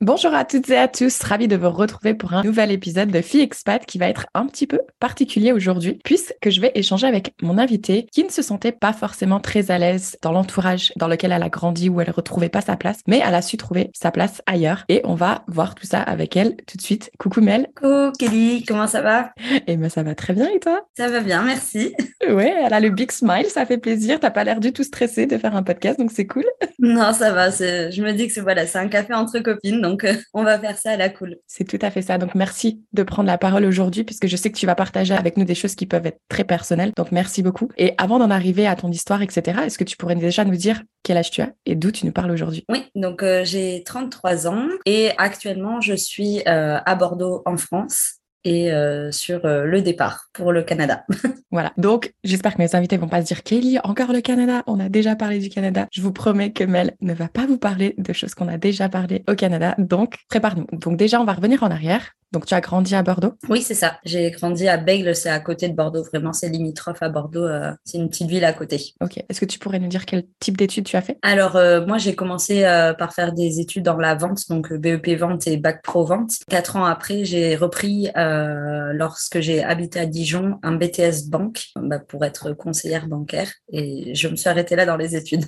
Bonjour à toutes et à tous, ravi de vous retrouver pour un nouvel épisode de Fille Expat qui va être un petit peu particulier aujourd'hui puisque je vais échanger avec mon invitée qui ne se sentait pas forcément très à l'aise dans l'entourage dans lequel elle a grandi où elle retrouvait pas sa place, mais elle a su trouver sa place ailleurs et on va voir tout ça avec elle tout de suite. Coucou Mel. Coucou Kelly, comment ça va? Eh ben ça va très bien et toi? Ça va bien, merci. Ouais, elle a le big smile, ça fait plaisir. T'as pas l'air du tout stressée de faire un podcast, donc c'est cool. Non, ça va. Je me dis que c'est voilà, c'est un café entre copines, donc euh, on va faire ça à la cool. C'est tout à fait ça. Donc merci de prendre la parole aujourd'hui, puisque je sais que tu vas partager avec nous des choses qui peuvent être très personnelles. Donc merci beaucoup. Et avant d'en arriver à ton histoire, etc., est-ce que tu pourrais déjà nous dire quel âge tu as et d'où tu nous parles aujourd'hui? Oui, donc euh, j'ai 33 ans et actuellement je suis euh, à Bordeaux en France et euh, sur euh, le départ pour le Canada. voilà. Donc, j'espère que mes invités vont pas se dire Kelly, encore le Canada? On a déjà parlé du Canada. Je vous promets que Mel ne va pas vous parler de choses qu'on a déjà parlé au Canada. Donc, prépare-nous. Donc, déjà, on va revenir en arrière. Donc, tu as grandi à Bordeaux? Oui, c'est ça. J'ai grandi à Bègle, c'est à côté de Bordeaux. Vraiment, c'est limitrophe à Bordeaux. Euh, c'est une petite ville à côté. Ok. Est-ce que tu pourrais nous dire quel type d'études tu as fait? Alors, euh, moi, j'ai commencé euh, par faire des études dans la vente, donc BEP vente et Bac Pro vente. Quatre ans après, j'ai repris, lorsque j'ai habité à Dijon, un BTS banque bah, pour être conseillère bancaire. Et je me suis arrêtée là dans les études.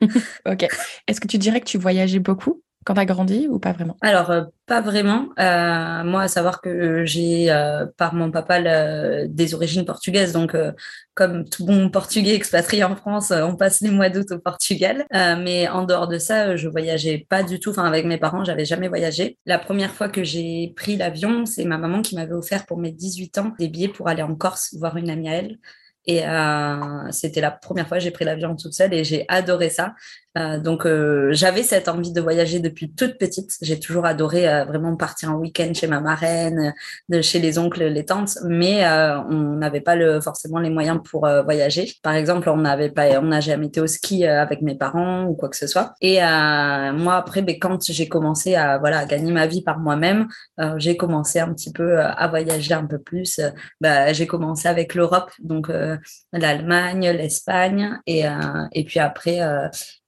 ok. Est-ce que tu dirais que tu voyageais beaucoup? Quand tu grandi ou pas vraiment? Alors, euh, pas vraiment. Euh, moi, à savoir que j'ai, euh, par mon papa, des origines portugaises. Donc, comme tout bon portugais expatrié en France, on passe les mois d'août au Portugal. mais en dehors de ça, je voyageais pas du tout. Enfin, avec mes parents, j'avais jamais voyagé. La première fois que j'ai pris l'avion, c'est ma maman qui m'avait offert pour mes 18 ans des billets pour aller en Corse voir une amie à elle. Et c'était la première fois que j'ai pris l'avion toute seule et j'ai adoré ça. Euh, donc euh, j'avais cette envie de voyager depuis toute petite. J'ai toujours adoré euh, vraiment partir en week-end chez ma marraine, de chez les oncles, les tantes, mais on n'avait pas le, forcément les moyens pour voyager. Par exemple, on n'avait pas, on n'a jamais été au ski avec mes parents ou quoi que ce soit. Et moi après, ben, quand j'ai commencé à voilà à gagner ma vie par moi-même, j'ai commencé un petit peu à voyager un peu plus. Bah, j'ai commencé avec l'Europe, donc l'Allemagne, l'Espagne, et et puis après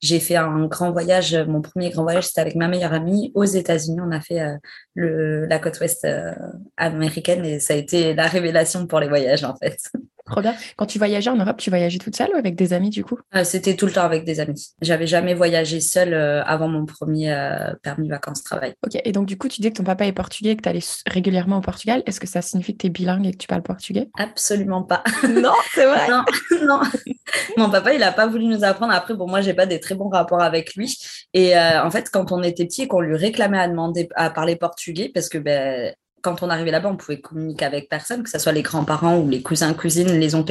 j'ai fait un grand voyage. Mon premier grand voyage, c'était avec ma meilleure amie aux États-Unis. On a fait euh, le, la côte ouest euh, américaine et ça a été la révélation pour les voyages, en fait. Trop bien. Quand tu voyageais en Europe, tu voyageais toute seule ou avec des amis du coup? Euh, C'était tout le temps avec des amis. J'avais jamais voyagé seule avant mon premier permis vacances-travail. Ok, et donc du coup, tu dis que ton papa est portugais et que tu allais régulièrement au Portugal. Est-ce que ça signifie que tu es bilingue et que tu parles portugais? Absolument pas. non, c'est vrai. non, non. Mon papa, il n'a pas voulu nous apprendre. Après, bon, moi, j'ai pas des très bons rapports avec lui. Et euh, en fait, quand on était petit et qu'on lui réclamait à demander à parler portugais, parce que ben, quand on arrivait là-bas, on pouvait communiquer avec personne, que ce soit les grands-parents ou les cousins, cousines, les oncles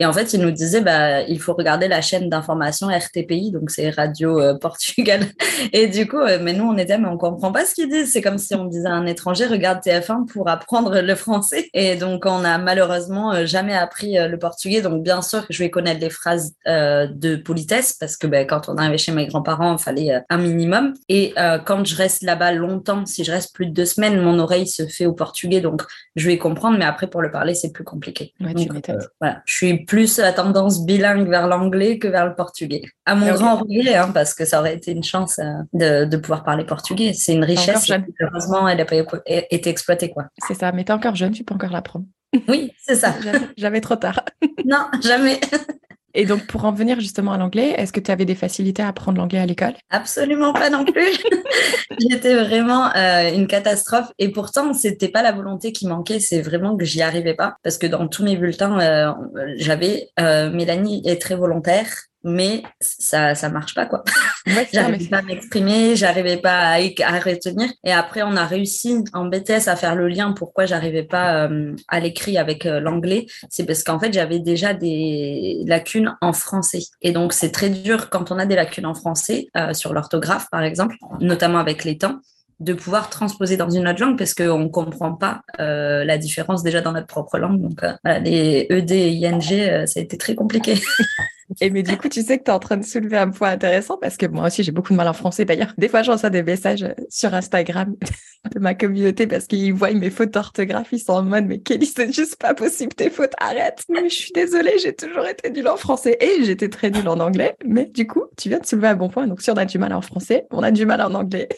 et en fait, il nous disait, bah, il faut regarder la chaîne d'information RTPI, donc c'est Radio euh, Portugal. Et du coup, euh, mais nous, on était, mais on comprend pas ce qu'ils disent. C'est comme si on disait à un étranger, regarde TF1 pour apprendre le français. Et donc, on a malheureusement euh, jamais appris le portugais. Donc, bien sûr je vais connaître les phrases de politesse, parce que ben, quand on arrivait chez mes grands-parents, il fallait un minimum. Et quand je reste là-bas longtemps, si je reste plus de deux semaines, mon oreille se fait au portugais, donc je vais comprendre, mais après pour le parler, c'est plus compliqué. Euh, voilà, je suis plus à tendance bilingue vers l'anglais que vers le portugais. À mon grand regret, hein, parce que ça aurait été une chance euh, de, pouvoir parler portugais. C'est une richesse. Heureusement, elle n'a pas été exploitée, quoi. C'est ça, mais tu es encore jeune, tu peux encore l'apprendre. Oui, c'est ça. J'avais trop tard. non, jamais. Et donc, pour en venir justement à l'anglais, est-ce que tu avais des facilités à apprendre l'anglais à l'école? Absolument pas non plus. J'étais vraiment euh, une catastrophe. Et pourtant, c'était pas la volonté qui manquait, c'est vraiment que j'y arrivais pas. Parce que dans tous mes bulletins, euh, j'avais euh, Mélanie est très volontaire mais ça ça marche pas quoi. Ouais, j'arrivais pas à m'exprimer, j'arrivais pas à, à, retenir. Et après, on a réussi en BTS à faire le lien. Pourquoi j'arrivais pas euh, à l'écrit avec euh, l'anglais, c'est parce qu'en fait j'avais déjà des lacunes en français. Et donc c'est très dur quand on a des lacunes en français euh, sur l'orthographe par exemple, notamment avec les temps de pouvoir transposer dans une autre langue parce qu'on ne comprend pas euh, la différence déjà dans notre propre langue. Donc, euh, les ED et ING, euh, ça a été très compliqué. Et mais du coup, tu sais que tu es en train de soulever un point intéressant parce que moi aussi, j'ai beaucoup de mal en français. D'ailleurs, des fois, je reçois des messages sur Instagram de ma communauté parce qu'ils voient mes fautes d'orthographe. Ils sont en mode, mais Kelly, c'est juste pas possible, tes fautes, arrête. Je suis désolée, j'ai toujours été nulle en français et j'étais très nulle en anglais. Mais du coup, tu viens de soulever un bon point. Donc, si on a du mal en français, on a du mal en anglais.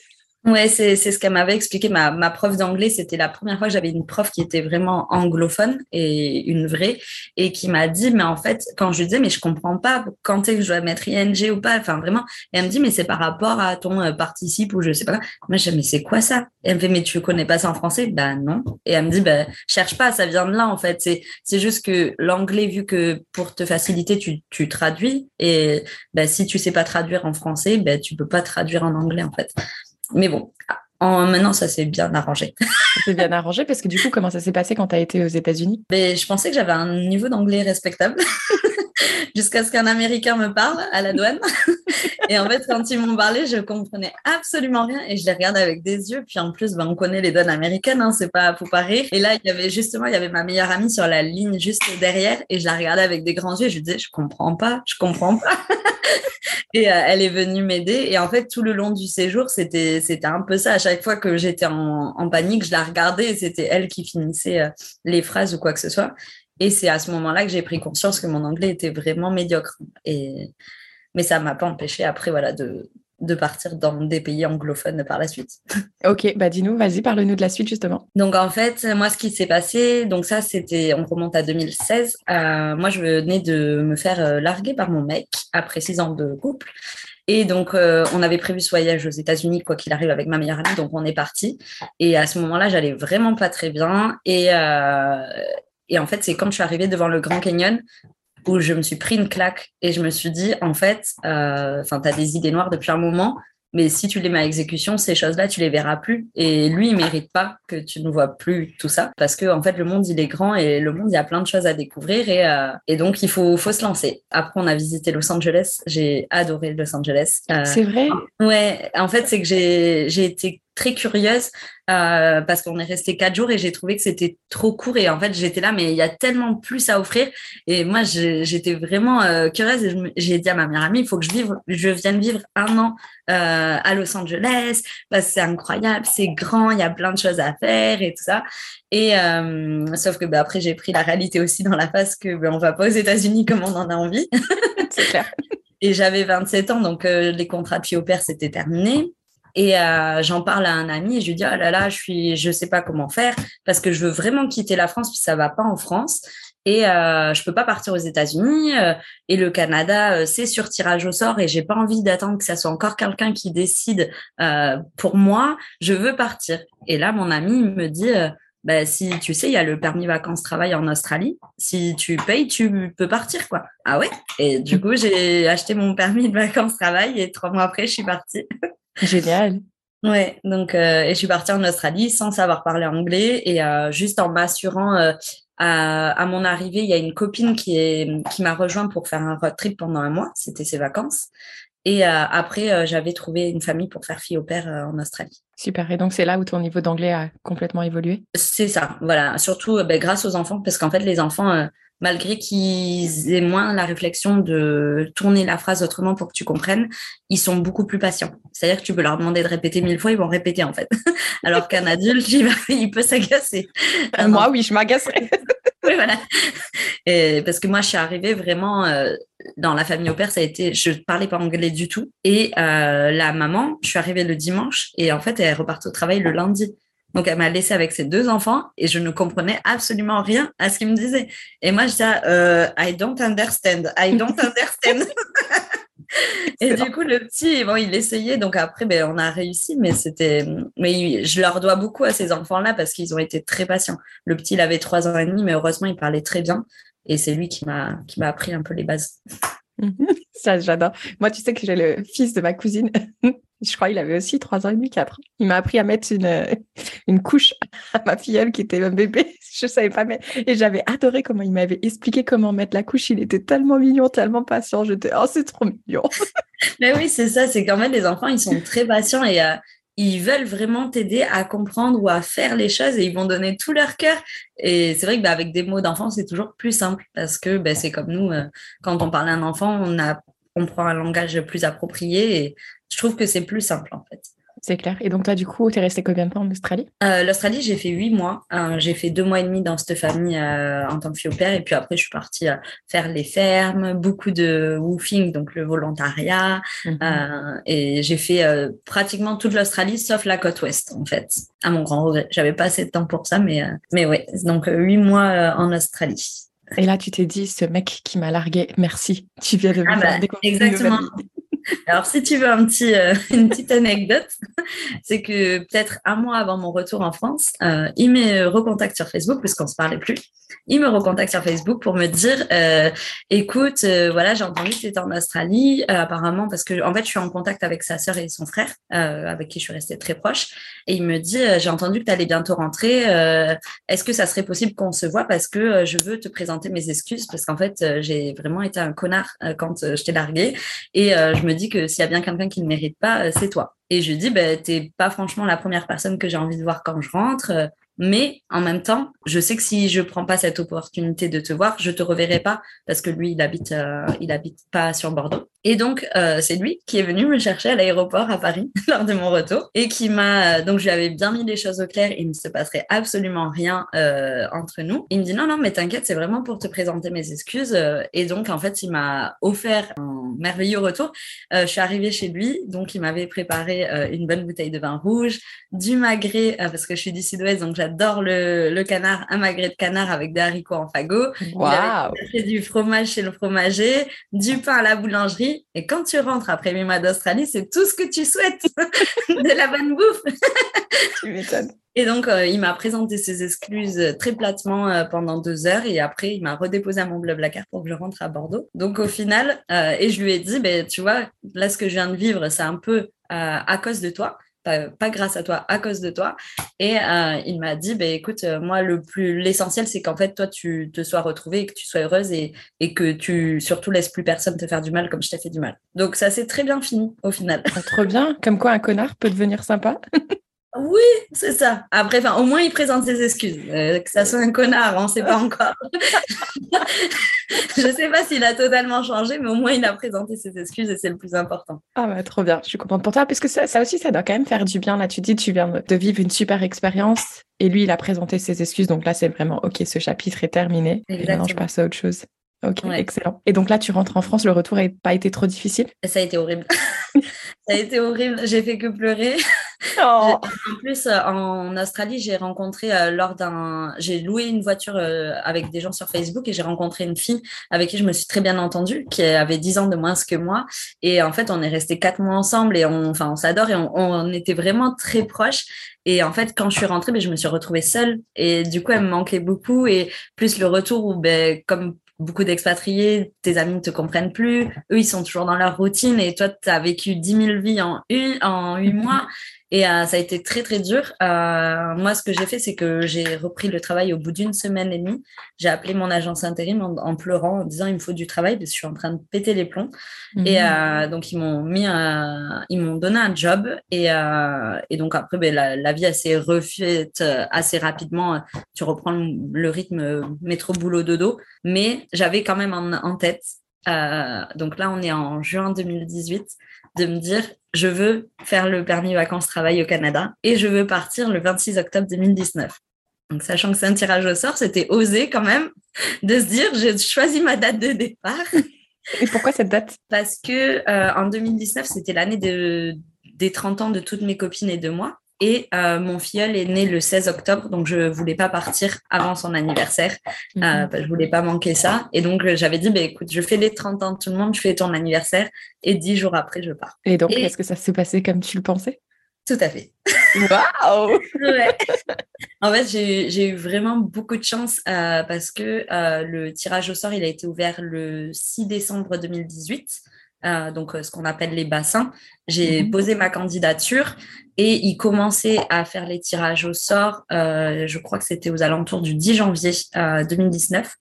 Ouais, c'est, ce qu'elle m'avait expliqué. Ma, ma prof d'anglais, c'était la première fois que j'avais une prof qui était vraiment anglophone et une vraie, et qui m'a dit, mais en fait, quand je lui disais, mais je comprends pas quand est que je dois mettre ing ou pas, enfin vraiment, et elle me dit, mais c'est par rapport à ton euh, participe ou je sais pas. Moi, je dis, mais c'est quoi ça? Elle me fait, mais tu connais pas ça en français? Ben non. Et elle me dit, ben cherche pas, ça vient de là en fait. C'est, juste que l'anglais, vu que pour te faciliter, tu, tu traduis, et ben, si tu sais pas traduire en français, ben tu peux pas traduire en anglais en fait. Mais bon, en, maintenant, ça s'est bien arrangé. ça s'est bien arrangé parce que du coup, comment ça s'est passé quand tu as été aux États-Unis? Ben, Je pensais que j'avais un niveau d'anglais respectable jusqu'à ce qu'un Américain me parle à la douane. et en fait, quand ils m'ont parlé, je comprenais absolument rien et je les regardais avec des yeux. Puis en plus, ben, on connaît les douanes américaines, hein, c'est pas pour pas rire. Et là, il y avait justement, il y avait ma meilleure amie sur la ligne juste derrière et je la regardais avec des grands yeux et je disais, je comprends pas, je comprends pas. Et euh, elle est venue m'aider. Et en fait, tout le long du séjour, c'était c'était un peu ça. À chaque fois que j'étais en, panique, je la regardais c'était elle qui finissait euh, les phrases ou quoi que ce soit. Et c'est à ce moment-là que j'ai pris conscience que mon anglais était vraiment médiocre. Et mais ça m'a pas empêché après voilà de de partir dans des pays anglophones par la suite. Ok, bah dis-nous, vas-y, parle-nous de la suite justement. Donc en fait, moi, ce qui s'est passé, donc ça, c'était, on remonte à 2016. Euh, moi, je venais de me faire euh, larguer par mon mec après six ans de couple. Et donc, euh, on avait prévu ce voyage aux États-Unis, quoi qu'il arrive, avec ma meilleure amie. Donc, on est parti. Et à ce moment-là, j'allais vraiment pas très bien. Et, euh, et en fait, c'est quand je suis arrivée devant le Grand Canyon où je me suis pris une claque et je me suis dit, en fait, euh, enfin, tu as des idées noires depuis un moment, mais si tu les mets à exécution, ces choses-là, tu les verras plus. Et lui, il mérite pas que tu ne vois plus tout ça, parce que en fait, le monde, il est grand et le monde, il y a plein de choses à découvrir et, euh, et donc il faut, faut se lancer. Après, on a visité Los Angeles. J'ai adoré Los Angeles. Euh, c'est vrai? Ouais. En fait, c'est que j'ai j'ai été très curieuse euh, parce qu'on est resté quatre jours et j'ai trouvé que c'était trop court et en fait j'étais là mais il y a tellement plus à offrir. Et moi j'étais vraiment euh, curieuse et j'ai dit à ma meilleure amie il faut que je vive je vienne vivre un an euh, à Los Angeles parce que c'est incroyable c'est grand il y a plein de choses à faire et tout ça. Et sauf que bah, après j'ai pris la réalité aussi dans la face que bah, on va pas aux États-Unis comme on en a envie. C'est clair. Et j'avais 27 ans donc les contrats de fille au père c'était terminé et euh, j'en parle à un ami et je lui dis oh là là, je suis, je sais pas comment faire parce que je veux vraiment quitter la France puis ça va pas en France et euh, je peux pas partir aux États-Unis euh, et le Canada euh, c'est sur tirage au sort et j'ai pas envie d'attendre que ça soit encore quelqu'un qui décide euh, pour moi. Je veux partir. Et là mon ami me dit bah, si tu sais, il y a le permis vacances-travail en Australie. Si tu payes, tu peux partir, quoi. Ah ouais? Et du coup, j'ai acheté mon permis de vacances-travail et trois mois après, je suis partie. Génial. Ouais, donc euh, et je suis partie en Australie sans savoir parler anglais et euh, juste en m'assurant euh, à, à, mon arrivée, il y a une copine qui est qui m'a rejoint pour faire un road trip pendant un mois, c'était ses vacances. Et euh, après, euh, j'avais trouvé une famille pour faire fille au père euh, en Australie. Super. Et donc, c'est là où ton niveau d'anglais a complètement évolué? C'est ça, voilà. Surtout ben, grâce aux enfants, parce qu'en fait, les enfants, malgré qu'ils aient moins la réflexion de tourner la phrase autrement pour que tu comprennes, ils sont beaucoup plus patients. C'est-à-dire que tu peux leur demander de répéter mille fois, ils vont répéter en fait. Alors qu'un adulte, il, peut s'agacer. Moi, oui, je m'agacerais. oui, voilà. Et parce que moi, je suis arrivée vraiment euh, dans la famille au père, ça a été, je parlais pas anglais du tout. Et euh, la maman, je suis arrivée le dimanche et en fait, elle repart au travail le lundi. Donc, elle m'a laissé avec ses deux enfants et je ne comprenais absolument rien à ce qu'il me disait. Et moi, je disais, euh, I don't understand, I don't understand. et du coup, le petit, bon, il essayait. Donc après, ben, on a réussi, mais c'était, mais je leur dois beaucoup à ces enfants-là parce qu'ils ont été très patients. Le petit, il avait trois ans et demi, mais heureusement, il parlait très bien. Et c'est lui qui m'a, qui m'a appris un peu les bases. Ça, j'adore. Moi, tu sais que j'ai le fils de ma cousine. Je crois qu'il avait aussi trois ans et demi, quatre. Il m'a appris à mettre une, euh, une couche à ma filleule qui était un bébé. Je savais pas mettre. Et j'avais adoré comment il m'avait expliqué comment mettre la couche. Il était tellement mignon, tellement patient. J'étais, oh, c'est trop mignon. Mais oui, c'est ça. C'est quand même les enfants, ils sont très patients et euh, ils veulent vraiment t'aider à comprendre ou à faire les choses et ils vont donner tout leur cœur. Et c'est vrai que bah, avec des mots d'enfant, c'est toujours plus simple parce que bah, c'est comme nous, euh, quand on parle à un enfant, on a on prend un langage plus approprié et je trouve que c'est plus simple en fait. C'est clair. Et donc, toi, du coup, tu es resté combien de temps en Australie? Euh, L'Australie, j'ai fait huit mois. Euh, j'ai fait deux mois et demi dans cette famille euh, en tant que fille au père. Et puis après, je suis partie faire les fermes, beaucoup de woofing, donc le volontariat. Mhm. et j'ai fait pratiquement toute l'Australie, sauf la côte ouest, en fait. À mon grand regret. J'avais pas assez de temps pour ça, mais, mais ouais. Donc, huit mois en Australie. Et là, tu t'es dit, ce mec qui m'a largué, merci. Tu viens de me ah faire bah, Exactement. Alors, si tu veux un petit, euh, une petite anecdote, c'est que peut-être un mois avant mon retour en France, euh, il me recontacte sur Facebook, puisqu'on ne se parlait plus. Il me recontacte sur Facebook pour me dire, euh, écoute, voilà, j'ai entendu que tu étais en Australie, apparemment, parce que en fait, je suis en contact avec sa sœur et son frère, avec qui je suis restée très proche. Et il me dit, j'ai entendu que tu allais bientôt rentrer. Est-ce que ça serait possible qu'on se voit? Parce que je veux te présenter mes excuses, parce qu'en fait, j'ai vraiment été un connard quand je t'ai largué. Et je me dis que s'il y a bien quelqu'un qui ne mérite pas, c'est toi. Et je dis, ben, t'es pas franchement la première personne que j'ai envie de voir quand je rentre. Mais en même temps, je sais que si je prends pas cette opportunité de te voir, je te reverrai pas parce que lui, il habite, euh, il habite pas sur Bordeaux. Et donc, euh, c'est lui qui est venu me chercher à l'aéroport à Paris lors de mon retour et qui m'a, donc je lui avais bien mis les choses au clair. Il ne se passerait absolument rien euh, entre nous. Il me dit non, non, mais t'inquiète, c'est vraiment pour te présenter mes excuses. Et donc, en fait, il m'a offert un merveilleux retour. je suis arrivée chez lui, donc il m'avait préparé une bonne bouteille de vin rouge, du magret parce que je suis du Sud-Ouest, donc j'adore le, canard, un magret de canard avec des haricots en fagot. Wow. Il du fromage chez le fromager, du pain à la boulangerie. Et quand tu rentres après mes mois d'Australie, c'est tout ce que tu souhaites. de la bonne bouffe. tu m'étonnes. Et donc, euh, il m'a présenté ses excuses très platement euh, pendant deux heures et après, il m'a redéposé à mon bleu Blacard pour que je rentre à Bordeaux. Donc, au final, euh, et je lui ai dit, ben, tu vois, là, ce que je viens de vivre, c'est un peu à cause de toi pas, grâce à toi, à cause de toi. Et euh, il m'a dit, bah, écoute, euh, moi, le plus l'essentiel, c'est qu'en fait, toi, tu te sois retrouvée et que tu sois heureuse et, et que tu surtout laisses plus personne te faire du mal comme je t'ai fait du mal. Donc ça s'est très bien fini au final. Trop bien, comme quoi un connard peut devenir sympa. Oui, c'est ça. Après, au moins, il présente ses excuses. Euh, que ça soit un connard, on ne sait pas encore. je ne sais pas s'il a totalement changé, mais au moins, il a présenté ses excuses et c'est le plus important. Ah bah, trop bien. Je suis contente pour toi, parce que ça, aussi, ça doit quand même faire du bien. Là, tu dis, tu viens de vivre une super expérience et lui, il a présenté ses excuses. Donc là, c'est vraiment, OK, ce chapitre est terminé. Et maintenant, je passe à autre chose. Ok, excellent. Et donc là, tu rentres en France, le retour n'a pas été trop difficile? Ça a été horrible. ça a été horrible. J'ai fait que pleurer. Oh. En plus, euh, en Australie, j'ai rencontré euh, lors d'un. J'ai loué une voiture euh, avec des gens sur Facebook et j'ai rencontré une fille avec qui je me suis très bien entendue, qui avait 10 ans de moins que moi. Et en fait, on est resté quatre mois ensemble et on, enfin, on s'adore et on, était vraiment très proches. Et en fait, quand je suis rentrée, ben, je me suis retrouvée seule. Et du coup, elle me manquait beaucoup. Et plus le retour où, ben, comme beaucoup d'expatriés, tes amis ne te comprennent plus, eux, ils sont toujours dans leur routine et toi, tu as vécu 10 000 vies en, une, en 8 mois. Et euh, ça a été très, très dur. Euh, moi, ce que j'ai fait, c'est que j'ai repris le travail au bout d'une semaine et demie. J'ai appelé mon agence intérim en, pleurant, en disant il me faut du travail parce que je suis en train de péter les plombs. Et mhm. euh, donc, ils m'ont mis ils m'ont donné un job. Et, et donc, après, ben, la, la, vie, s'est refaite assez rapidement. Tu reprends le, rythme métro, boulot, dodo. Mais j'avais quand même en, en tête donc là, on est en juin 2018, de me dire, je veux faire le permis vacances-travail au Canada et je veux partir le 26 octobre 2019. Donc, sachant que c'est un tirage au sort, c'était osé quand même de se dire, j'ai choisi ma date de départ. Et pourquoi cette date? Parce que euh, en 2019, c'était l'année de, des 30 ans de toutes mes copines et de moi. Et euh, mon filleul est né le 16 octobre, donc je voulais pas partir avant son anniversaire. Je euh, mhm. je voulais pas manquer ça. Et donc, j'avais dit, bah, écoute, je fais les 30 ans de tout le monde, je fais ton anniversaire. Et dix jours après, je pars. Et donc, est-ce que ça s'est passé comme tu le pensais? Tout à fait. Waouh En fait, j'ai eu vraiment beaucoup de chance euh, parce que euh, le tirage au sort, il a été ouvert le 6 décembre 2018. Euh, donc ce qu'on appelle les bassins. J'ai mhm. posé ma candidature et il commençait à faire les tirages au sort, je crois que c'était aux alentours du 10 janvier 2019.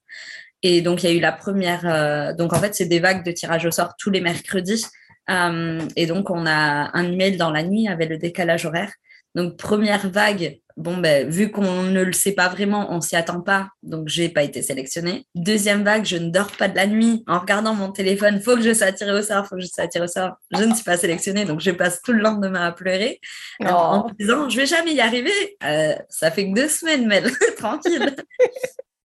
Et donc, il y a eu la première. donc, en fait, c'est des vagues de tirage au sort tous les mercredis. Euh, et donc, on a un email dans la nuit avec le décalage horaire. Donc, première vague, bon, ben, vu qu'on ne le sait pas vraiment, on s'y attend pas, donc j'ai pas été sélectionnée. Deuxième vague, je ne dors pas de la nuit en regardant mon téléphone, faut que je sois tirée au sort, faut que je sois au sort. Je ne suis pas sélectionnée, donc je passe tout le lendemain à pleurer en me disant, je vais jamais y arriver. Euh, ça fait que deux semaines, Mel, tranquille.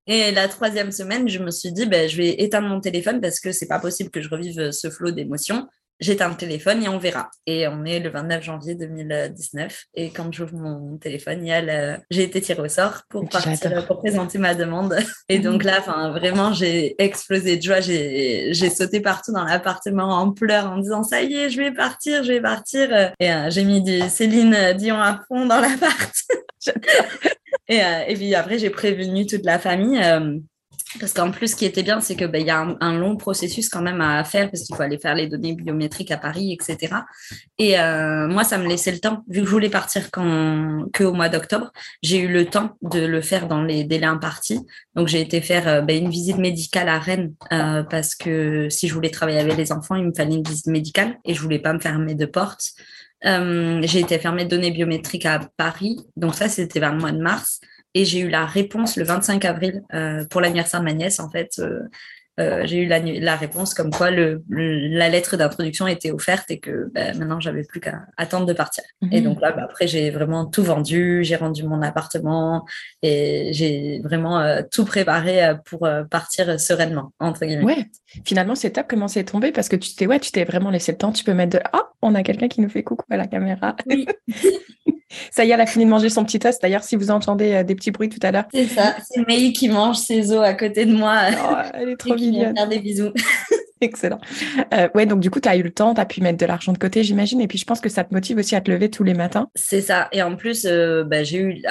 Et la troisième semaine, je me suis dit, ben, je vais éteindre mon téléphone parce que c'est pas possible que je revive ce flot d'émotions j'éteins le téléphone et on verra. Et on est le 29 janvier 2019. Et quand j'ouvre mon téléphone, il y a j'ai été tirée au sort pour partir, pour présenter ma demande. Et donc là, enfin, vraiment, j'ai explosé de joie. J'ai, j'ai sauté partout dans l'appartement en pleurs en disant, ça y est, je vais partir, je vais partir. Et euh, j'ai mis du Céline Dion à fond dans l'appart. et, euh, et puis après, j'ai prévenu toute la famille. Euh, parce qu'en plus, ce qui était bien, c'est qu'il ben, y a un, long processus quand même à faire parce qu'il faut aller faire les données biométriques à Paris, etc. Et euh, moi, ça me laissait le temps. Vu que je voulais partir quand, que au mois d'octobre, j'ai eu le temps de le faire dans les délais impartis. Donc, j'ai été faire euh, ben, une visite médicale à Rennes euh, parce que si je voulais travailler avec les enfants, il me fallait une visite médicale et je voulais pas me fermer de porte. j'ai été fermée de données biométriques à Paris. Donc, ça, c'était vers le mois de mars. Et j'ai eu la réponse le 25 avril euh, pour l'anniversaire de ma nièce. En fait, euh, euh, j'ai eu la, la, réponse comme quoi le, la lettre d'introduction était offerte et que ben, maintenant j'avais plus qu'à attendre de partir. Et mhm. donc là, bah, après j'ai vraiment tout vendu, j'ai rendu mon appartement et j'ai vraiment tout préparé pour partir sereinement entre guillemets. Ouais, finalement c'est top comment c'est tombé? Parce que tu t'es ouais, tu t'es vraiment laissé le temps. Tu peux mettre de ah, on a quelqu'un qui nous fait coucou à la caméra. Oui. Ça y est, elle a fini de manger son petit toast. D'ailleurs, si vous entendez euh, des petits bruits tout à l'heure. C'est ça, c'est May qui mange ses os à côté de moi. Oh, elle est trop mignonne. Faire des bisous. Excellent. Euh, ouais, donc du coup, tu as eu le temps, tu as pu mettre de l'argent de côté, j'imagine. Et puis, je pense que ça te motive aussi à te lever tous les matins. C'est ça. Et en plus, euh, bah, j'ai eu.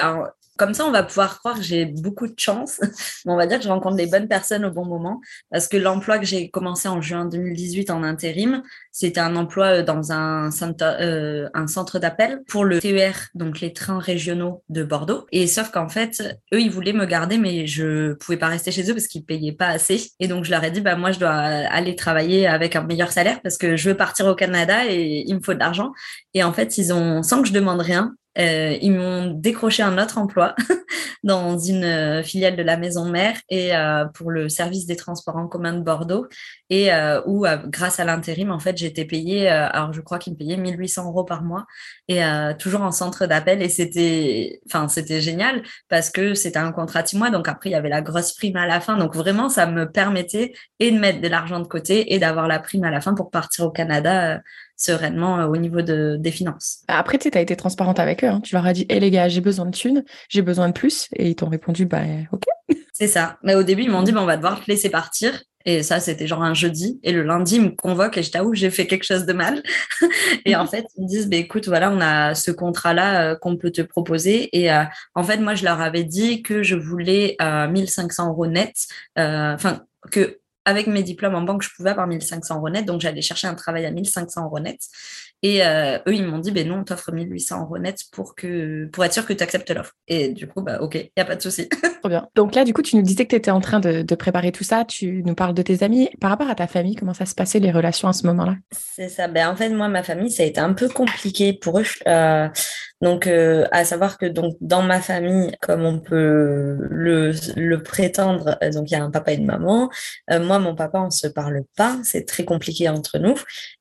Comme ça, on va pouvoir croire que j'ai beaucoup de chance. on va dire que je rencontre les bonnes personnes au bon moment. Parce que l'emploi que j'ai commencé en juin 2018 en intérim, c'était un emploi euh, dans un centre, euh, un centre d'appel pour le TER, donc les trains régionaux de Bordeaux. Et sauf qu'en fait, eux, ils voulaient me garder, mais je pouvais pas rester chez eux parce qu'ils payaient pas assez. Et donc, je leur ai dit, bah, moi, je dois aller travailler avec un meilleur salaire parce que je veux partir au Canada et il me faut de l'argent. Et en fait, ils ont, sans que je demande rien, euh, ils m'ont décroché un autre emploi dans une euh, filiale de la maison mère et euh, pour le service des transports en commun de Bordeaux. Et euh, où grâce à l'intérim en fait j'étais payée alors je crois qu'ils me payaient 1800 euros par mois. Et toujours en centre d'appel. Et c'était enfin c'était génial parce que c'était un contrat de six mois. Donc après il y avait la grosse prime à la fin. Donc vraiment ça me permettait et de mettre de l'argent de côté et d'avoir la prime à la fin pour partir au Canada sereinement euh, au niveau de, des finances. Après, tu as été transparente avec eux. Hein. Tu leur as dit, hé les gars, j'ai besoin de thunes, j'ai besoin de plus. Et ils t'ont répondu, bah ok. C'est ça. Mais au début, ils m'ont dit, bah, on va devoir te laisser partir. Et ça, c'était genre un jeudi. Et le lundi, ils me convoquent et je t'avoue, j'ai fait quelque chose de mal. et en fait, ils me disent, bah, écoute, voilà, on a ce contrat-là euh, qu'on peut te proposer. Et euh, en fait, moi, je leur avais dit que je voulais 1500 euros net. Enfin, que avec mes diplômes en banque, je pouvais avoir 1500 euros net, donc j'allais chercher un travail à 1500 euros net. Et euh, eux, ils m'ont dit, ben non, on t'offre 1800 euros net pour, que, pour être sûr que tu acceptes l'offre. Et du coup, bah, ok, il n'y a pas de souci. Trop bien. Donc là, du coup, tu nous disais que tu étais en train de, préparer tout ça. Tu nous parles de tes amis. Par rapport à ta famille, comment ça se passait les relations à ce moment-là? C'est ça. Ben, en fait, moi, ma famille, ça a été un peu compliqué pour eux. Euh, donc, euh, à savoir que donc dans ma famille, comme on peut le, le prétendre, donc il y a un papa et une maman. moi, mon papa, on se parle pas. C'est très compliqué entre nous.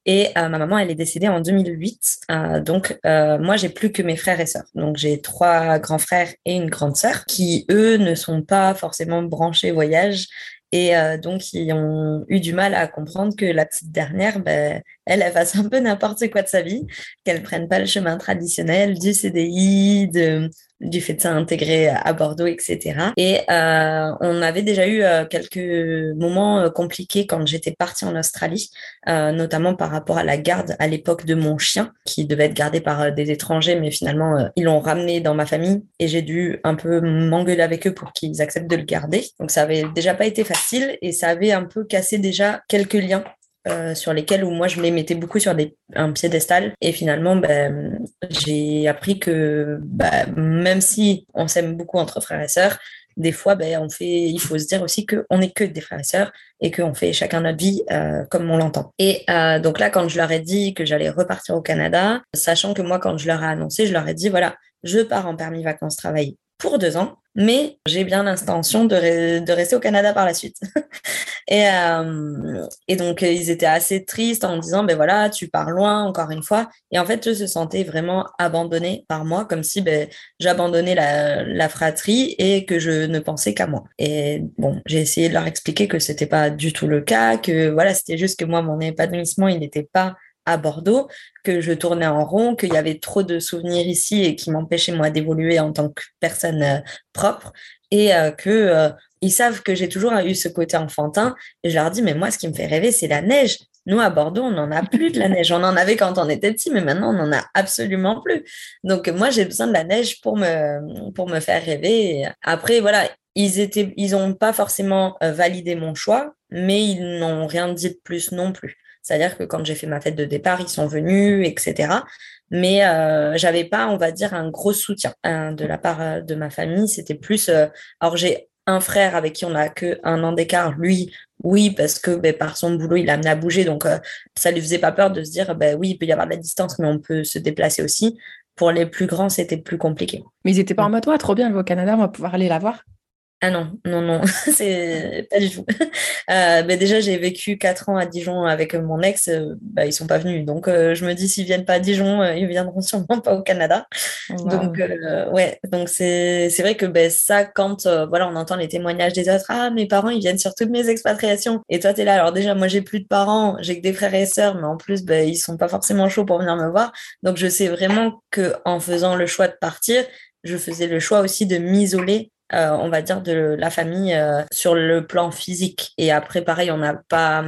Et ma maman, elle est décédée en 2008. Euh, donc, euh, moi, j'ai plus que mes frères et sœurs. Donc, j'ai trois grands frères et une grande sœur qui, eux, ne sont pas forcément branchés voyage Et donc, ils ont eu du mal à comprendre que la petite dernière, ben, elle, elle fasse un peu n'importe quoi de sa vie, qu'elle prenne pas le chemin traditionnel du CDI, de, du fait de s'intégrer à Bordeaux, etc. Et euh, on avait déjà eu euh, quelques moments euh, compliqués quand j'étais partie en Australie, notamment par rapport à la garde à l'époque de mon chien, qui devait être gardé par des étrangers, mais finalement ils l'ont ramené dans ma famille et j'ai dû un peu m'engueuler avec eux pour qu'ils acceptent de le garder. Donc ça avait déjà pas été facile et ça avait un peu cassé déjà quelques liens euh, sur lesquels où moi je me mettais beaucoup sur des, un piédestal. Et finalement ben, j'ai appris que ben, même si on s'aime beaucoup entre frères et sœurs des fois ben, on fait il faut se dire aussi qu'on n'est que des frères et sœurs et qu'on fait chacun notre vie euh, comme on l'entend. Et euh, donc là quand je leur ai dit que j'allais repartir au Canada sachant que moi quand je leur ai annoncé je leur ai dit voilà je pars en permis vacances travailler pour deux ans mais j'ai bien l'intention de, de, rester au Canada par la suite. et, euh, et, donc, ils étaient assez tristes en me disant, ben voilà, tu pars loin encore une fois. Et en fait, je se sentais vraiment abandonnée par moi, comme si ben, j'abandonnais la, la, fratrie et que je ne pensais qu'à moi. Et bon, j'ai essayé de leur expliquer que c'était pas du tout le cas, que voilà, c'était juste que moi, mon épanouissement, il n'était pas à Bordeaux, que je tournais en rond, qu'il y avait trop de souvenirs ici et qui m'empêchaient moi d'évoluer en tant que personne euh, propre et euh, que euh, ils savent que j'ai toujours eu ce côté enfantin et je leur dis mais moi ce qui me fait rêver c'est la neige. Nous à Bordeaux on n'en a plus de la neige. On en avait quand on était petit mais maintenant on n'en a absolument plus. Donc moi j'ai besoin de la neige pour me pour me faire rêver. Après voilà ils étaient ils ont pas forcément validé mon choix mais ils n'ont rien dit de plus non plus. C'est-à-dire que quand j'ai fait ma fête de départ, ils sont venus, etc. Mais euh, j'avais pas, on va dire, un gros soutien hein, de la part euh, de ma famille. C'était plus. Euh, alors j'ai un frère avec qui on a que un an d'écart. Lui, oui, parce que ben, par son boulot, il a amené à bouger, donc euh, ça lui faisait pas peur de se dire, ben oui, il peut y avoir de la distance, mais on peut se déplacer aussi. Pour les plus grands, c'était plus compliqué. Mais ils étaient pas en mode, toi, trop bien, au Canada, on va pouvoir aller la voir. Ah non, non, non, c'est pas du tout. Euh, ben déjà, j'ai vécu quatre ans à Dijon avec mon ex, euh, bah, ils sont pas venus. Donc, euh, je me dis, s'ils viennent pas à Dijon, ils viendront sûrement pas au Canada. Donc, ouais, donc c'est vrai que ben, ça, quand voilà, on entend les témoignages des autres, ah, mes parents, ils viennent sur toutes mes expatriations. Et toi, tu es là. Alors, déjà, moi, j'ai plus de parents, j'ai que des frères et sœurs, mais en plus, ben, ils sont pas forcément chauds pour venir me voir. Donc, je sais vraiment que en faisant le choix de partir, je faisais le choix aussi de m'isoler euh, on va dire, de la famille euh, sur le plan physique. Et après, pareil, on n'a pas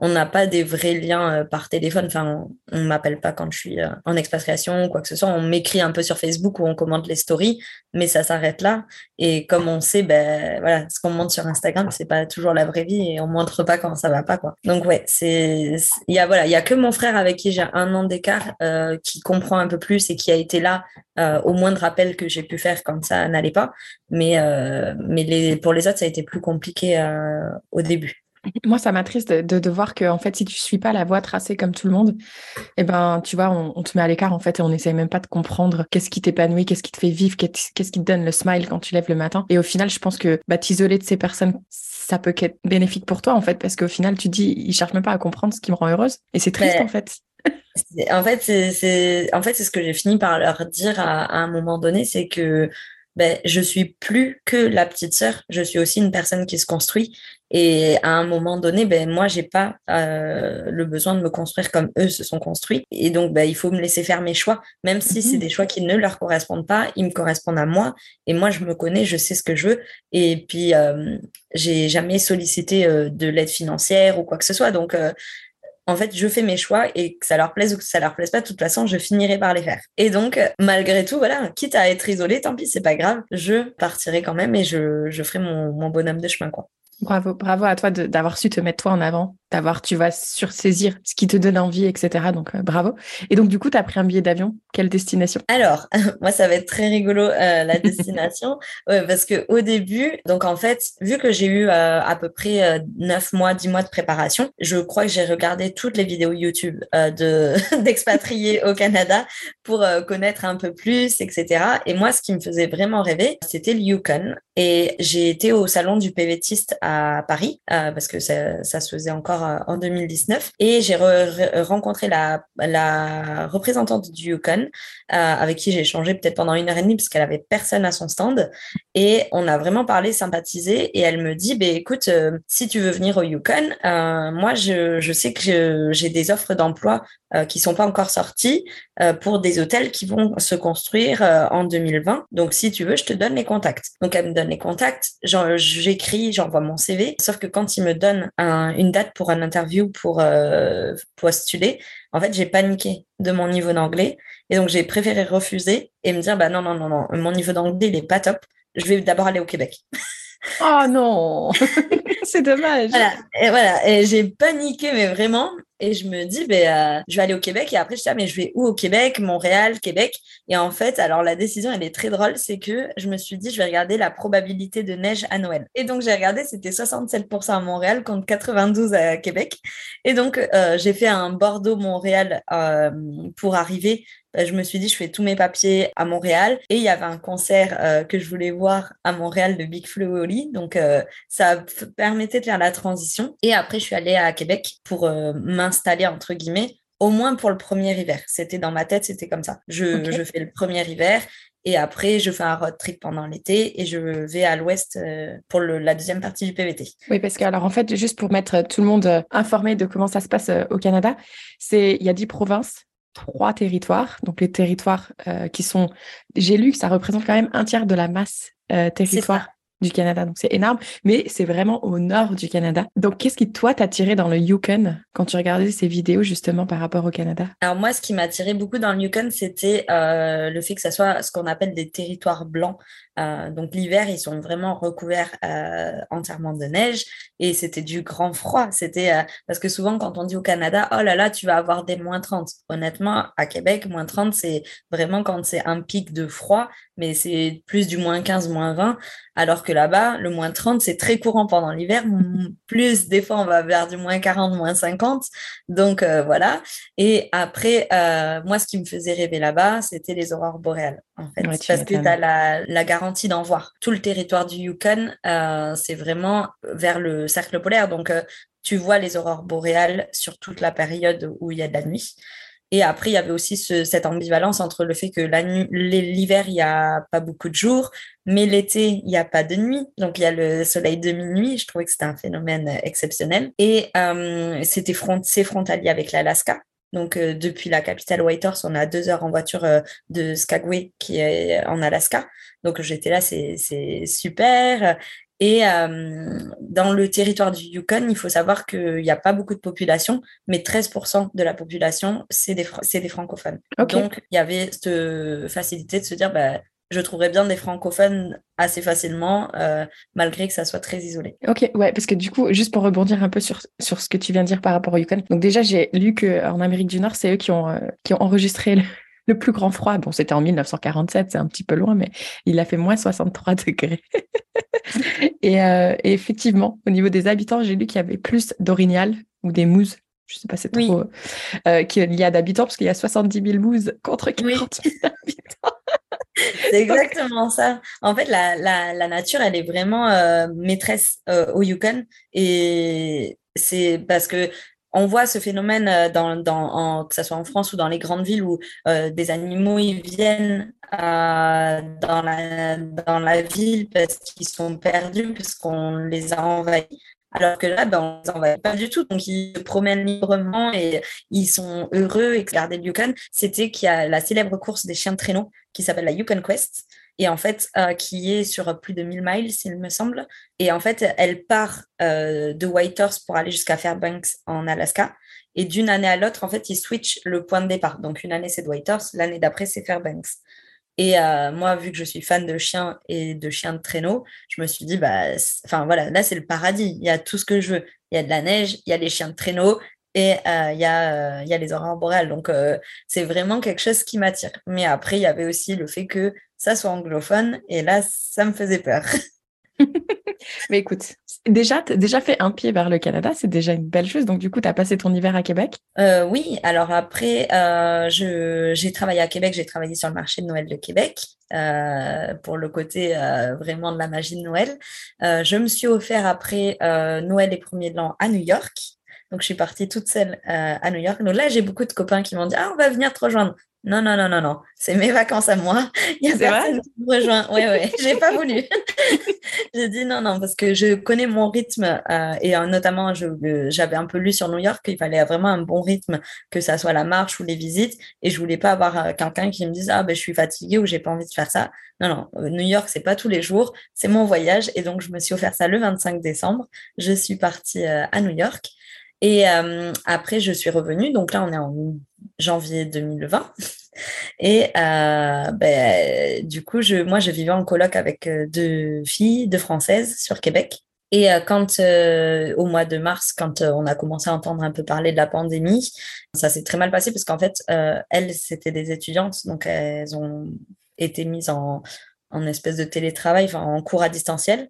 on n'a pas des vrais liens euh, par téléphone. Enfin, on, ne m'appelle pas quand je suis euh, en expatriation ou quoi que ce soit. On m'écrit un peu sur Facebook ou on commente les stories, mais ça s'arrête là. Et comme on sait, ben voilà, ce qu'on montre sur Instagram, c'est pas toujours la vraie vie et on montre pas quand ça va pas quoi. Donc ouais, c'est il y a voilà, il y a que mon frère avec qui j'ai un an d'écart euh, qui comprend un peu plus et qui a été là au moindre rappel que j'ai pu faire quand ça n'allait pas. Mais mais les, pour les autres, ça a été plus compliqué au début. Moi, ça m'attriste de, de, voir que, en fait, si tu suis pas la voie tracée comme tout le monde, eh ben, tu vois, on, te met à l'écart, en fait, et on n'essaye même pas de comprendre qu'est-ce qui t'épanouit, qu'est-ce qui te fait vivre, qu'est-ce qui te donne le smile quand tu lèves le matin. Et au final, je pense que bah, t'isoler de ces personnes, ça peut être bénéfique pour toi, en fait, parce qu'au final, tu dis, ils cherchent même pas à comprendre ce qui me rend heureuse. Et c'est triste, en fait. En fait, c'est en fait, ce que j'ai fini par leur dire à, à un moment donné, c'est que ben, je suis plus que la petite sœur, je suis aussi une personne qui se construit. Et à un moment donné, ben, moi, j'ai pas euh, le besoin de me construire comme eux se sont construits. Et donc, ben, il faut me laisser faire mes choix, même si c'est mhm. des choix qui ne leur correspondent pas, ils me correspondent à moi. Et moi, je me connais, je sais ce que je veux. Et puis, euh, j'ai jamais sollicité euh, de l'aide financière ou quoi que ce soit. Donc, euh, en fait, je fais mes choix et que ça leur plaise ou que ça leur plaise pas, de toute façon, je finirai par les faire. Et donc, malgré tout, voilà, quitte à être isolée, tant pis, c'est pas grave, je partirai quand même et je, je ferai mon, mon bonhomme de chemin, quoi. Bravo, bravo à toi d'avoir su te mettre toi en avant d'avoir, tu vas sursaisir ce qui te donne envie, etc. Donc, euh, bravo. Et donc, du coup, tu as pris un billet d'avion. Quelle destination? Alors, moi, ça va être très rigolo, euh, la destination, parce que au début, donc en fait, vu que j'ai eu euh, à peu près 9 mois, 10 mois de préparation, je crois que j'ai regardé toutes les vidéos YouTube de d'expatriés au Canada pour connaître un peu plus, etc. Et moi, ce qui me faisait vraiment rêver, c'était le Yukon. Et j'ai été au salon du PVTiste à Paris, parce que ça, ça se faisait encore encore en 2019. Et j'ai rencontré la, représentante du Yukon, avec qui j'ai échangé peut-être pendant une heure et demie, parce qu'elle avait personne à son stand. Et on a vraiment parlé, sympathisé. Et elle me dit, bah, écoute, si tu veux venir au Yukon, moi, je, je sais que j'ai des offres d'emploi euh, qui sont pas encore sortis euh, pour des hôtels qui vont se construire euh, en 2020. Donc, si tu veux, je te donne les contacts. Donc, elle me donne les contacts. J'écris, j'envoie mon CV. Sauf que quand il me donne une date pour un interview pour postuler, en fait, j'ai paniqué de mon niveau d'anglais. Et donc, j'ai préféré refuser et me dire, bah non, non, non, non, mon niveau d'anglais, il est pas top. Je vais d'abord aller au Québec. Oh non, c'est dommage. Voilà, et voilà, et j'ai paniqué, mais vraiment. Et je me dis, ben, euh, je vais aller au Québec. Et après, je dis, ah, mais je vais où au Québec? Montréal, Québec. Et en fait, alors la décision, elle est très drôle. C'est que je me suis dit, je vais regarder la probabilité de neige à Noël. Et donc, j'ai regardé, c'était 67% à Montréal contre 92 à Québec. Et donc, euh, j'ai fait un Bordeaux-Montréal euh, pour arriver je me suis dit, je fais tous mes papiers à Montréal. Et il y avait un concert euh, que je voulais voir à Montréal de Big Flo et Oli. Donc, euh, ça permettait de faire la transition. Et après, je suis allée à Québec pour euh, m'installer, entre guillemets, au moins pour le premier hiver. C'était dans ma tête, c'était comme ça. Je, je, fais le premier hiver. Et après, je fais un road trip pendant l'été et je vais à l'ouest pour le, la deuxième partie du PVT. Oui, parce que, alors, en fait, juste pour mettre tout le monde informé de comment ça se passe au Canada, c'est il y a dix provinces trois territoires. Donc les territoires euh, qui sont, j'ai lu que ça représente quand même un tiers de la masse euh, territoire du Canada. Donc c'est énorme, mais c'est vraiment au nord du Canada. Donc qu'est-ce qui toi t'a tiré dans le Yukon quand tu regardais ces vidéos justement par rapport au Canada? Alors moi, ce qui m'a tiré beaucoup dans le Yukon, c'était euh, le fait que ça soit ce qu'on appelle des territoires blancs. Euh, donc l'hiver, ils sont vraiment recouverts euh, entièrement de neige et c'était du grand froid. C'était euh, parce que souvent quand on dit au Canada, oh là là, tu vas avoir des moins 30. Honnêtement, à Québec, moins 30, c'est vraiment quand c'est un pic de froid, mais c'est plus du moins 15, moins 20. Alors que là-bas, le moins 30, c'est très courant pendant l'hiver. Plus, des fois, on va vers du moins 40, moins 50. Donc voilà. Et après, moi, ce qui me faisait rêver là-bas, c'était les aurores boréales. En fait, parce que tu as la, la garantie d'en voir. Tout le territoire du Yukon, euh, c'est vraiment vers le cercle polaire. Donc, euh, tu vois les aurores boréales sur toute la période où il y a de la nuit. Et après, il y avait aussi cette ambivalence entre le fait que l'hiver, il n'y a pas beaucoup de jours, mais l'été, il n'y a pas de nuit. Donc, il y a le soleil de minuit. Je trouvais que c'était un phénomène exceptionnel. Et euh, c'était front, c'est frontalier avec l'Alaska. Donc, euh, depuis la capitale Whitehorse, on a deux heures en voiture euh, de Skagway, qui est en Alaska. Donc, j'étais là, c'est super. Et euh, dans le territoire du Yukon, il faut savoir qu'il n'y a pas beaucoup de population, mais 13% de la population, c'est des, des francophones. Donc, il y avait cette facilité de se dire, bah, je trouverais bien des francophones assez facilement, euh, malgré que ça soit très isolé. Ok, ouais, parce que du coup, juste pour rebondir un peu sur, sur ce que tu viens de dire par rapport au Yukon, donc déjà, j'ai lu qu'en Amérique du Nord, c'est eux qui ont, euh, qui ont enregistré le, plus grand froid. Bon, c'était en 1947, c'est un petit peu loin, mais il a fait moins 63 degrés. Euh, et, effectivement, au niveau des habitants, j'ai lu qu'il y avait plus d'orignal ou des mouses je sais pas c'est trop qu'il y a d'habitants parce qu'il y a 70 000 mouses contre 40 000 habitants. C'est exactement ça. En fait, la, la, nature, elle est vraiment euh, maîtresse euh, au Yukon. Et c'est parce que on voit ce phénomène euh, dans, dans que ce soit en France ou dans les grandes villes où des animaux ils viennent dans, la, dans la ville parce qu'ils sont perdus, parce qu'on les a envahis. Alors que là, ben, on ne pas du tout. Donc, ils se promènent librement et ils sont heureux. Et garder le Yukon, c'était qu'il y a la célèbre course des chiens de traîneau qui s'appelle la Yukon Quest et en fait, euh, qui est sur plus de 1000 miles, s'il me semble. Et en fait, elle part euh, de Whitehorse pour aller jusqu'à Fairbanks en Alaska. Et d'une année à l'autre, en fait, ils switchent le point de départ. Donc, une année, c'est Whitehorse, l'année d'après, c'est Fairbanks. Et euh, moi, vu que je suis fan de chiens et de chiens de traîneau, je me suis dit, bah, enfin voilà, là c'est le paradis. Il y a tout ce que je veux. Il y a de la neige, il y a les chiens de traîneau et euh, il, y a, euh, il y a les aurores boréales. Donc c'est vraiment quelque chose qui m'attire. Mais après, il y avait aussi le fait que ça soit anglophone et là, ça me faisait peur. Mais écoute, déjà, déjà fait un pied vers le Canada, c'est déjà une belle chose. Donc, du coup, tu as passé ton hiver à Québec? Euh, Oui, alors après, euh, j'ai travaillé à Québec, j'ai travaillé sur le marché de Noël de Québec. Euh, pour le côté vraiment de la magie de Noël. je me suis offert après Noël et premier de l'an à New York. Donc, je suis partie toute seule à New York. Donc là, j'ai beaucoup de copains qui m'ont dit, ah, on va venir te rejoindre. Non, non, non, non, non. C'est mes vacances à moi. Il y a personne qui me rejoint. Oui, oui. J'ai pas voulu. j'ai dit non, non, parce que je connais mon rythme euh, et euh, notamment, j'avais un peu lu sur New York qu'il fallait vraiment un bon rythme, que ça soit la marche ou les visites. Et je voulais pas avoir euh, quelqu'un qui me dise ah ben je suis fatiguée ou j'ai pas envie de faire ça. Non, non. New York, c'est pas tous les jours. C'est mon voyage et donc je me suis offert ça le 25 décembre. Je suis partie à New York. Et après, je suis revenue. Donc là, on est en janvier 2020. Et euh, ben, du coup, je, moi, je vivais en coloc avec euh, deux filles, deux françaises sur Québec. Et euh, quand, au mois de mars, quand on a commencé à entendre un peu parler de la pandémie, ça s'est très mal passé parce qu'en fait, elles, c'était des étudiantes, donc elles ont été mises en, en espèce de télétravail, en cours à distanciel.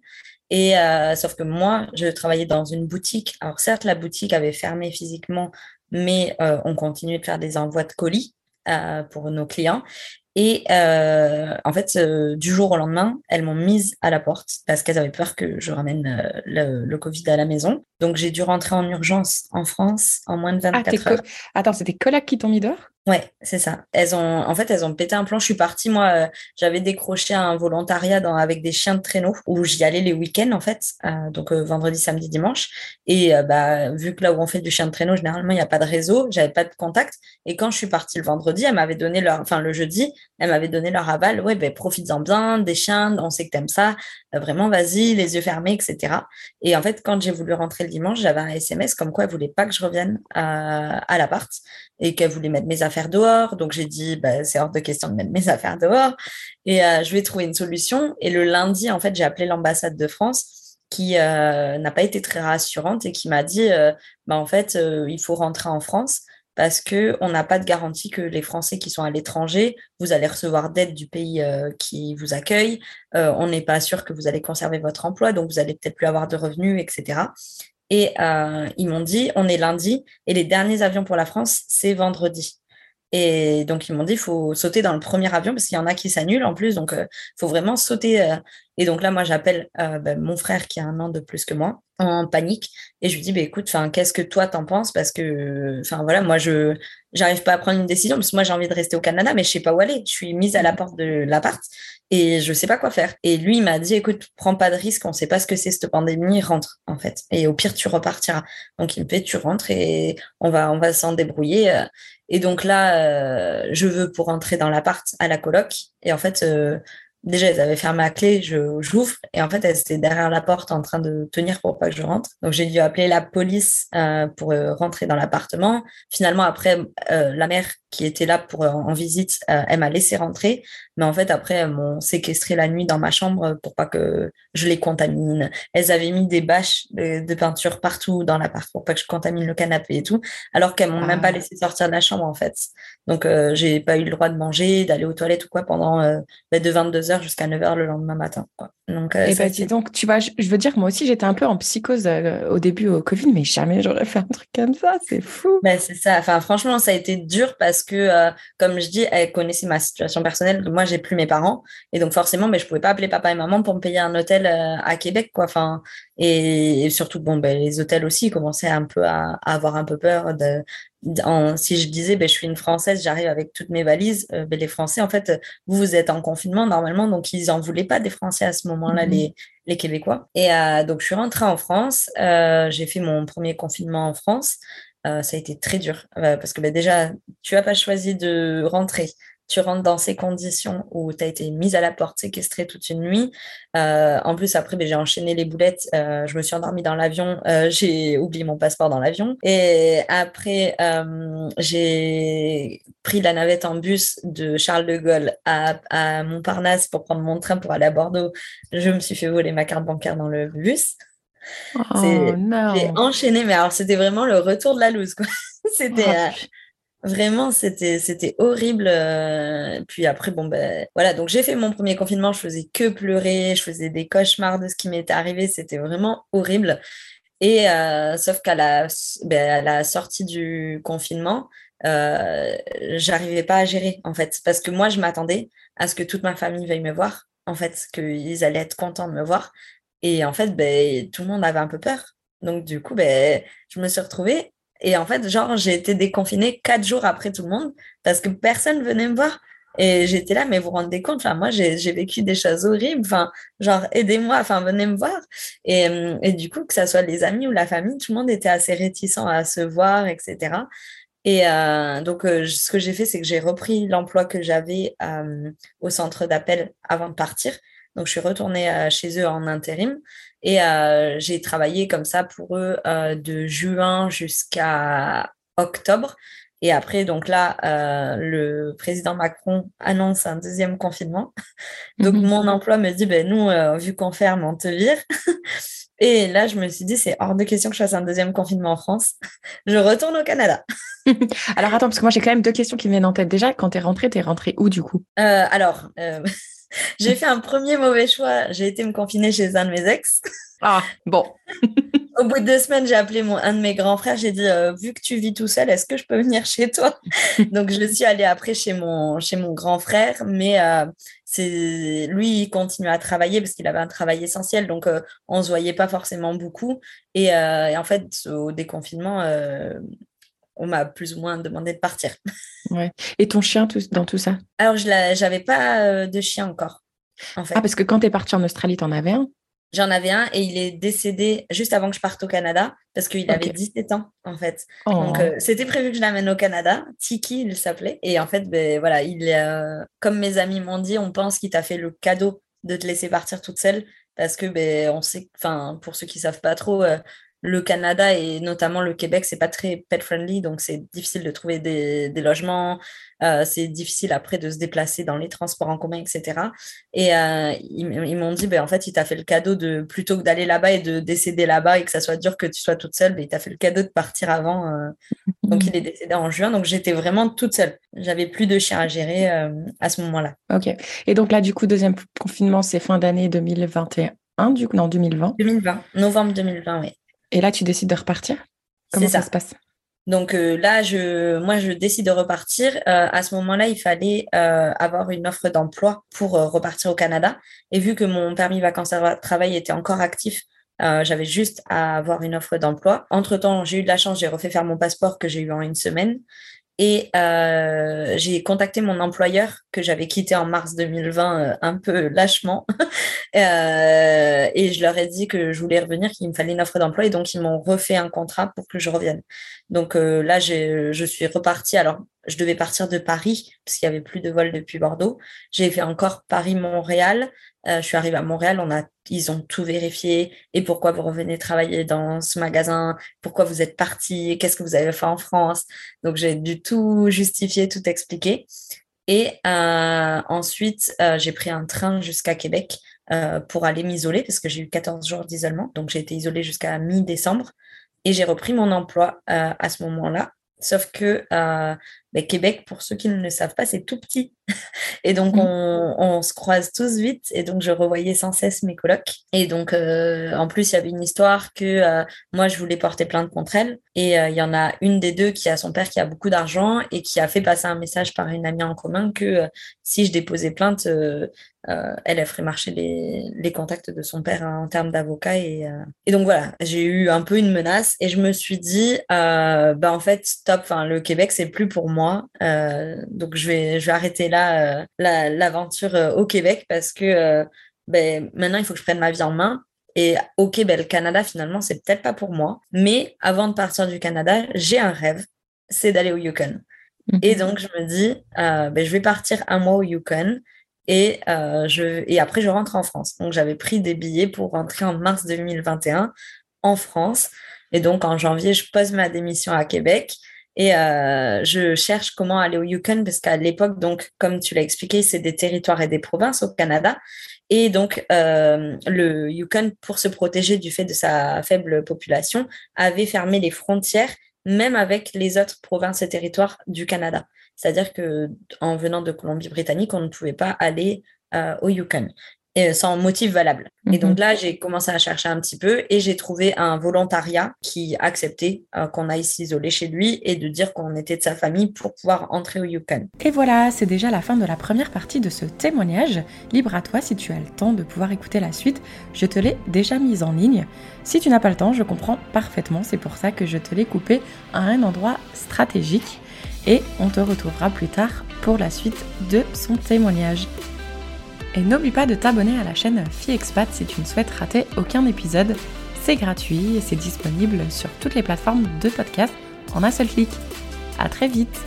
Et sauf que moi, je travaillais dans une boutique. Alors certes, la boutique avait fermé physiquement, mais on continuait de faire des envois de colis. Euh, pour nos clients. Et euh, en fait, euh, du jour au lendemain, elles m'ont mise à la porte parce qu'elles avaient peur que je ramène le, le, Covid à la maison. Donc, j'ai dû rentrer en urgence en France en moins de 24 ah, heures. Attends, c'était collègues qui t'ont mis dehors? Ouais, c'est ça. Elles ont, en fait, elles ont pété un plan. Je suis partie, moi, euh, j'avais décroché un volontariat avec des chiens de traîneau où j'y allais les week-ends, en fait, euh, donc euh, vendredi, samedi, dimanche. Et bah, vu que là où on fait du chien de traîneau, généralement, il n'y a pas de réseau, j'avais pas de contact. Et quand je suis partie le vendredi, elle m'avait donné leur, enfin, le jeudi, elle m'avait donné leur aval. Ouais, ben, profites-en bien, des chiens, on sait que t'aimes ça. vraiment, vas-y, les yeux fermés, etc. Et en fait, quand j'ai voulu rentrer le dimanche, j'avais un SMS comme quoi elle voulait pas que je revienne à l'appart et qu'elle voulait mettre mes affaires dehors. Donc j'ai dit, bah, c'est hors de question de mettre mes affaires dehors et euh, je vais trouver une solution. Et le lundi, en fait, j'ai appelé l'ambassade de France qui euh, n'a pas été très rassurante et qui m'a dit, euh, bah, en fait, il faut rentrer en France parce qu'on n'a pas de garantie que les Français qui sont à l'étranger, vous allez recevoir d'aide du pays qui vous accueille. on n'est pas sûr que vous allez conserver votre emploi, donc vous allez peut-être plus avoir de revenus, etc. Et ils m'ont dit, on est lundi et les derniers avions pour la France, c'est vendredi. Et donc, ils m'ont dit, il faut sauter dans le premier avion parce qu'il y en a qui s'annulent en plus. Donc, il euh, faut vraiment sauter. Euh. Et donc là, moi, j'appelle ben, mon frère qui a un an de plus que moi en panique et je lui dis, bah, écoute, qu'est-ce que toi t'en penses? Parce que, enfin voilà, moi, je j'arrive pas à prendre une décision parce que moi, j'ai envie de rester au Canada, mais je sais pas où aller. Je suis mise à la porte de l'appart et je sais pas quoi faire. Et lui, il m'a dit, écoute, prends pas de risque, on sait pas ce que c'est cette pandémie, rentre, en fait. Et au pire, tu repartiras. Donc, il me fait, tu rentres et on va, on va s'en débrouiller. Et donc là, euh, je veux pour rentrer dans l'appart à la coloc. Et en fait, euh, déjà, elles avaient fermé la clé, je j'ouvre et en fait, elles étaient derrière la porte en train de tenir pour pas que je rentre. Donc, j'ai dû appeler la police euh, pour rentrer dans l'appartement. Finalement, après, la mère qui était là pour en visite, elle m'a laissé rentrer. Mais en fait, après, elles m'ont séquestré la nuit dans ma chambre pour pas que je les contamine. Elles avaient mis des bâches de, peinture partout dans l'appart pour pas que je contamine le canapé et tout, alors qu'elles m'ont même pas ah. laissé sortir de la chambre, en fait. Donc, j'ai pas eu le droit de manger, d'aller aux toilettes ou quoi pendant bah, de 22 jusqu'à 9h le lendemain matin. Donc, euh, et bah, donc, tu vois, je, veux dire, moi aussi, j'étais un peu en psychose euh, au début au Covid, mais jamais j'aurais fait un truc comme ça. C'est fou. Ben, c'est ça. Enfin, franchement, ça a été dur parce que, euh, comme je dis, elle connaissait ma situation personnelle. Moi, j'ai plus mes parents. Et donc, forcément, mais je pouvais pas appeler papa et maman pour me payer un hôtel à Québec, quoi. Enfin, et, surtout, bon, ben, les hôtels aussi commençaient un peu à, à avoir un peu peur de, si je disais, ben, je suis une Française, j'arrive avec toutes mes valises, euh, ben, les Français, en fait, vous, vous êtes en confinement normalement, donc ils n'en voulaient pas des Français à ce moment-là, mhm. les, les, Québécois. Et euh, donc, je suis rentrée en France, euh, j'ai fait mon premier confinement en France. Ça a été très dur parce que ben, déjà, tu n'as pas choisi de rentrer tu rentres dans ces conditions où tu as été mise à la porte, séquestrée toute une nuit. Euh, en plus, après, ben, j'ai enchaîné les boulettes. Euh, je me suis endormie dans l'avion. Euh, j'ai oublié mon passeport dans l'avion. Et après, j'ai pris la navette en bus de Charles de Gaulle à, Montparnasse pour prendre mon train pour aller à Bordeaux. Je me suis fait voler ma carte bancaire dans le bus. Oh, j'ai enchaîné, mais alors c'était vraiment le retour de la loose. C'était oh, Vraiment, c'était c'était horrible. Euh, puis après, bon ben voilà. Donc j'ai fait mon premier confinement. Je faisais que pleurer. Je faisais des cauchemars de ce qui m'était arrivé. C'était vraiment horrible. Et euh, sauf qu'à la ben, à la sortie du confinement, euh, j'arrivais pas à gérer en fait, parce que moi je m'attendais à ce que toute ma famille veuille me voir. En fait, qu'ils allaient être contents de me voir. Et en fait, ben tout le monde avait un peu peur Donc, du coup, ben, je me suis retrouvée. Et en fait, genre, j'ai été déconfinée quatre jours après tout le monde parce que personne venait me voir. Et j'étais là, mais vous vous rendez compte, enfin, moi, j'ai vécu des choses horribles, enfin, genre, aidez-moi, enfin, venez me voir. Et, euh, et, du coup, que ce soit les amis ou la famille, tout le monde était assez réticent à se voir, etc. Et euh, donc, euh, ce que j'ai fait, c'est que j'ai repris l'emploi que j'avais au centre d'appel avant de partir. Donc, je suis retournée chez eux en intérim et j'ai travaillé comme ça pour eux de juin jusqu'à octobre. Et après, donc là, euh, le président Macron annonce un deuxième confinement. Donc, mhm. mon emploi me dit, ben, nous, euh, vu qu'on ferme, on te vire. Et là, je me suis dit, c'est hors de question que je fasse un deuxième confinement en France. je retourne au Canada. alors, attends, parce que moi, j'ai quand même deux questions qui me viennent en tête. Déjà, quand tu es rentrée, tu es rentrée où du coup? Euh, Alors, j'ai fait un premier mauvais choix. J'ai été me confiner chez un de mes ex. Ah, bon. Au bout de deux semaines, j'ai appelé mon, un de mes grands frères. J'ai dit, euh, vu que tu vis tout seul, est-ce que je peux venir chez toi? Donc, je suis allée après chez mon, chez mon grand frère. Mais euh, c'est lui, il continue à travailler parce qu'il avait un travail essentiel. Donc, euh, on ne se voyait pas forcément beaucoup. Et, et en fait, au déconfinement, on m'a plus ou moins demandé de partir. Ouais. Et ton chien dans tout ça? Alors, je n'avais pas de chien encore. En fait. Ah, parce que quand tu es partie en Australie, tu en avais un? J'en avais un et il est décédé juste avant que je parte au Canada parce qu'il avait 17 ans en fait. Donc oh. euh, c'était prévu que je l'amène au Canada. Tiki, il s'appelait. Et en fait, ben, voilà, il euh, comme mes amis m'ont dit, on pense qu'il t'a fait le cadeau de te laisser partir toute seule parce que ben, on sait, enfin pour ceux qui savent pas trop, euh, le Canada et notamment le Québec, c'est pas très pet friendly, donc c'est difficile de trouver des, logements, euh, c'est difficile après de se déplacer dans les transports en commun, etc. Et euh, ils, m'ont dit, ben, en fait, il t'a fait le cadeau de plutôt que d'aller là-bas et de décéder là-bas et que ça soit dur que tu sois toute seule, ben, il t'a fait le cadeau de partir avant. Euh. donc il est décédé en juin, donc j'étais vraiment toute seule. J'avais plus de chien à gérer à ce moment-là. Ok. Et donc là, du coup, deuxième confinement, c'est fin d'année 2021, du coup, non, 2020. 2020, novembre 2020, oui. Et là, tu décides de repartir? Comment ça. se passe? Donc euh, là, je, moi, je décide de repartir. Euh, à ce moment-là, il fallait euh, avoir une offre d'emploi pour repartir au Canada. Et vu que mon permis vacances travail était encore actif, j'avais juste à avoir une offre d'emploi. Entre-temps, j'ai eu de la chance, j'ai refait faire mon passeport que j'ai eu en une semaine. Et euh, j'ai contacté mon employeur que j'avais quitté en mars 2020 euh, un peu lâchement. euh, et je leur ai dit que je voulais revenir, qu'il me fallait une offre d'emploi. Et donc, ils m'ont refait un contrat pour que je revienne. Donc là, je suis repartie. Alors, je devais partir de Paris, parce qu'il n'y avait plus de vol depuis Bordeaux. J'ai fait encore Paris-Montréal. Euh, je suis arrivée à Montréal, on a, ils ont tout vérifié. Et pourquoi vous revenez travailler dans ce magasin? Pourquoi vous êtes parti? Qu'est-ce que vous avez fait en France? Donc j'ai dû tout justifier, tout expliquer. Et euh, ensuite, euh, j'ai pris un train jusqu'à Québec pour aller m'isoler parce que j'ai eu 14 jours d'isolement. Donc j'ai été isolée jusqu'à mi-décembre et j'ai repris mon emploi à ce moment-là. Sauf que mais Québec, pour ceux qui ne le savent pas, c'est tout petit. et donc, mm. on, se croise tous vite. Et donc, je revoyais sans cesse mes colocs. Et donc, euh, en plus, il y avait une histoire que euh, moi, je voulais porter plainte contre elle. Et euh, il y en a une des deux qui a son père qui a beaucoup d'argent et qui a fait passer un message par une amie en commun que si je déposais plainte, elle, elle ferait marcher les, contacts de son père en termes d'avocat. Et, et, donc, voilà, j'ai eu un peu une menace. Et je me suis dit, bah, en fait, stop, le Québec, c'est plus pour moi euh, donc, je vais, je vais arrêter là euh, l'aventure euh, au Québec parce que ben, maintenant, il faut que je prenne ma vie en main. Et ok, ben, le Canada, finalement, c'est peut-être pas pour moi. Mais avant de partir du Canada, j'ai un rêve, c'est d'aller au Yukon. Mhm. Et donc, je me dis, ben, je vais partir un mois au Yukon. Et, je, et après, je rentre en France. Donc, j'avais pris des billets pour rentrer en mars 2021 en France. Et donc, en janvier, je pose ma démission à Québec. Et euh, je cherche comment aller au Yukon parce qu'à l'époque, donc, comme tu l'as expliqué, c'est des territoires et des provinces au Canada. Et donc, euh, le Yukon, pour se protéger du fait de sa faible population, avait fermé les frontières, même avec les autres provinces et territoires du Canada. C'est-à-dire que en venant de Colombie-Britannique, on ne pouvait pas aller euh, au Yukon. Et sans motif valable. Et donc Mhm. là, j'ai commencé à chercher un petit peu et j'ai trouvé un volontariat qui acceptait euh, qu'on aille s'isoler chez lui et de dire qu'on était de sa famille pour pouvoir entrer au Yukon. Et voilà, c'est déjà la fin de la première partie de ce témoignage. Libre à toi si tu as le temps de pouvoir écouter la suite. Je te l'ai déjà mise en ligne. Si tu n'as pas le temps, je comprends parfaitement. C'est pour ça que je te l'ai coupé à un endroit stratégique. Et on te retrouvera plus tard pour la suite de son témoignage. Et n'oublie pas de t'abonner à la chaîne FiExpat si tu ne souhaites rater aucun épisode. C'est gratuit et c'est disponible sur toutes les plateformes de podcast en un seul clic. À très vite